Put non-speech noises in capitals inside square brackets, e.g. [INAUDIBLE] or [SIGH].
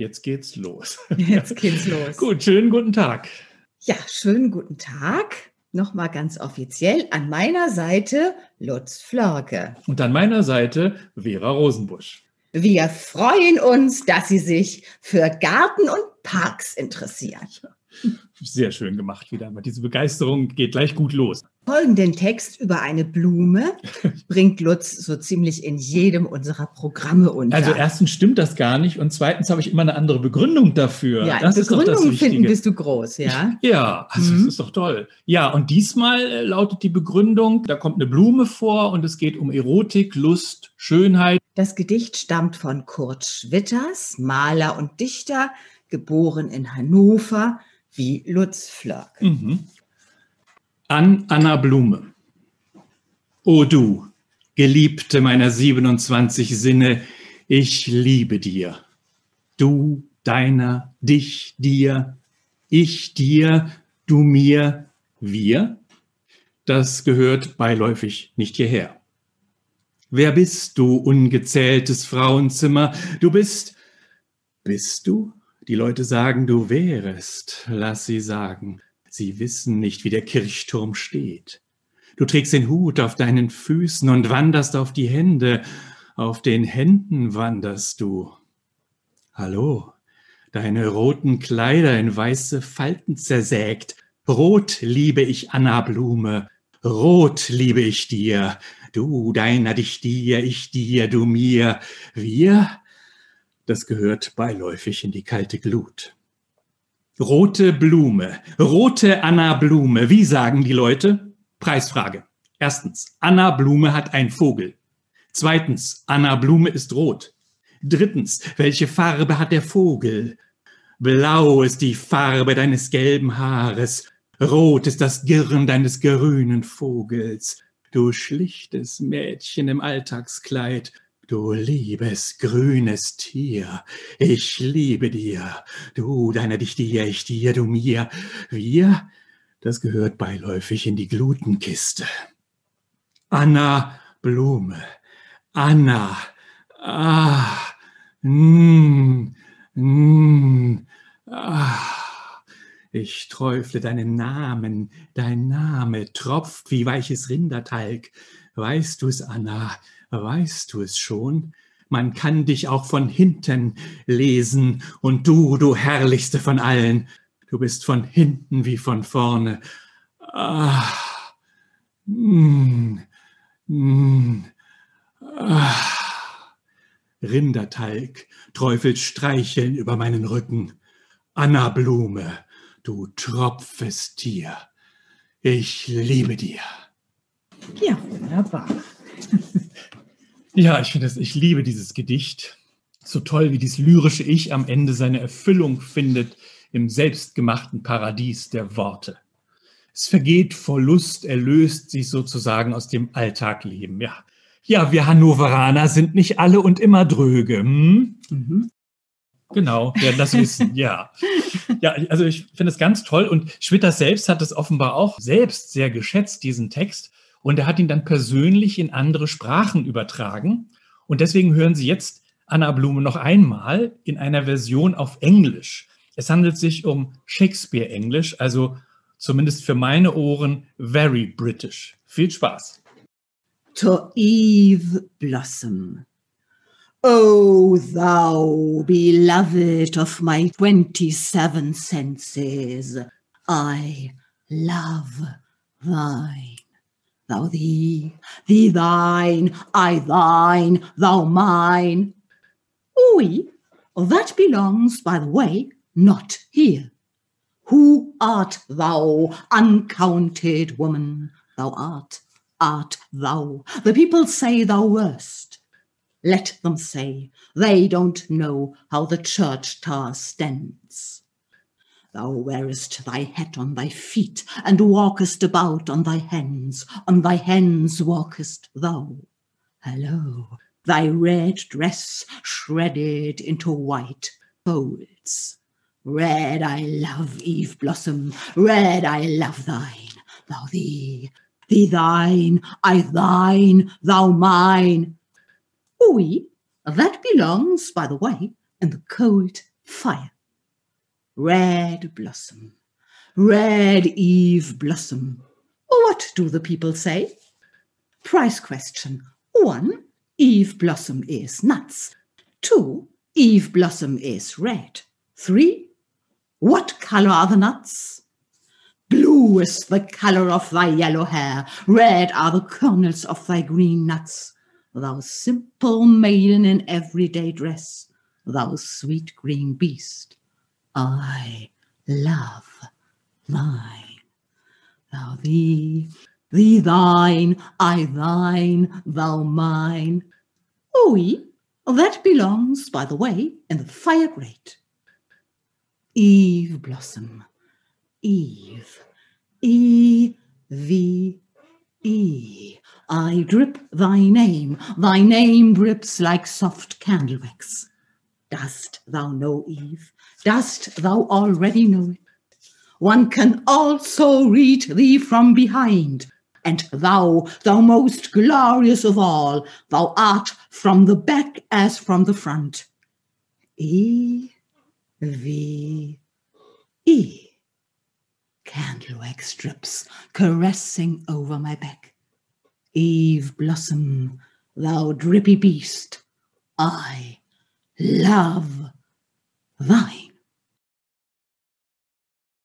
Jetzt geht's los. [LAUGHS] Jetzt geht's los. Gut, schönen guten Tag. Ja, schönen guten Tag. Nochmal ganz offiziell an meiner Seite Lutz Flörke. Und an meiner Seite Vera Rosenbusch. Wir freuen uns, dass Sie sich für Garten und Parks interessieren. [LAUGHS] Sehr schön gemacht wieder. Diese Begeisterung geht gleich gut los. Folgenden Text über eine Blume [LAUGHS] bringt Lutz so ziemlich in jedem unserer Programme unter. Also erstens stimmt das gar nicht und zweitens habe ich immer eine andere Begründung dafür. Ja, das Begründung finden bist du groß, ja? Ja, also mhm. das ist doch toll. Ja, und diesmal äh, lautet die Begründung, da kommt eine Blume vor und es geht um Erotik, Lust, Schönheit. Das Gedicht stammt von Kurt Schwitters, Maler und Dichter, geboren in Hannover, wie Lutz Flöck. Mhm. An Anna Blume. O du, Geliebte meiner 27 Sinne, ich liebe dir. Du, deiner, dich, dir, ich dir, du mir, wir. Das gehört beiläufig nicht hierher. Wer bist du, ungezähltes Frauenzimmer? Du bist, bist du? Die Leute sagen, du wärest. Lass sie sagen. Sie wissen nicht, wie der Kirchturm steht. Du trägst den Hut auf deinen Füßen und wanderst auf die Hände. Auf den Händen wanderst du. Hallo, deine roten Kleider in weiße Falten zersägt. Rot liebe ich Anna Blume, rot liebe ich dir. Du deiner dich dir, ich dir, du mir. Wir das gehört beiläufig in die kalte Glut. Rote Blume, rote Anna Blume, wie sagen die Leute? Preisfrage. Erstens, Anna Blume hat ein Vogel. Zweitens, Anna Blume ist rot. Drittens, welche Farbe hat der Vogel? Blau ist die Farbe deines gelben Haares, rot ist das Girren deines grünen Vogels. Du schlichtes Mädchen im Alltagskleid, Du liebes grünes Tier, ich liebe dir, du deiner dich dir, ich dir, du mir, wir, das gehört beiläufig in die Glutenkiste. Anna Blume, Anna, ah, mm, mm, ah. Ich träufle deinen Namen, dein Name tropft wie weiches Rindertalg. Weißt du's, Anna, weißt du es schon? Man kann dich auch von hinten lesen und du, du herrlichste von allen, du bist von hinten wie von vorne. Ah, mm, mm, ah. Rindertalg träufelt Streicheln über meinen Rücken. Anna Blume, du tropfes Tier, ich liebe dir. Ja, wunderbar. Ja, ich finde es, ich liebe dieses Gedicht. So toll, wie dieses lyrische Ich am Ende seine Erfüllung findet im selbstgemachten Paradies der Worte. Es vergeht vor Lust, erlöst sich sozusagen aus dem Alltagleben. Ja, ja, wir Hannoveraner sind nicht alle und immer dröge. Hm? Mhm. Genau, werden das wissen, [LAUGHS] ja. Ja, also ich finde es ganz toll und Schwitter selbst hat es offenbar auch selbst sehr geschätzt, diesen Text. Und er hat ihn dann persönlich in andere Sprachen übertragen. Und deswegen hören Sie jetzt Anna Blume noch einmal in einer Version auf Englisch. Es handelt sich um Shakespeare-Englisch, also zumindest für meine Ohren very British. Viel Spaß. To Eve Blossom. O thou beloved of my twenty-seven senses, I love thine. thou thee, thee thine, I thine, thou mine. Oui, that belongs, by the way, not here. Who art thou, uncounted woman? Thou art, art thou. The people say thou wert. Let them say, they don't know how the church tower stands. Thou wearest thy hat on thy feet, and walkest about on thy hands, on thy hands walkest thou. Hello, thy red dress shredded into white folds. Red I love, Eve Blossom, red I love thine, thou thee, thee thine, I thine, thou mine. Oui, that belongs, by the way, in the cold fire. Red blossom, red Eve blossom. What do the people say? Price question. One, Eve blossom is nuts. Two, Eve blossom is red. Three, what color are the nuts? Blue is the color of thy yellow hair, red are the kernels of thy green nuts. Thou simple maiden in everyday dress, thou sweet green beast, I love thine. Thou thee, thee thine, I thine, thou mine. Oui, that belongs, by the way, in the fire grate. Eve blossom, Eve, E V E. I drip thy name, thy name drips like soft candle wax. Dost thou know, Eve? Dost thou already know it? One can also read thee from behind. And thou, thou most glorious of all, thou art from the back as from the front. E V E. Candle wax strips caressing over my back. Eve blossom, thou drippy beast, I love thine.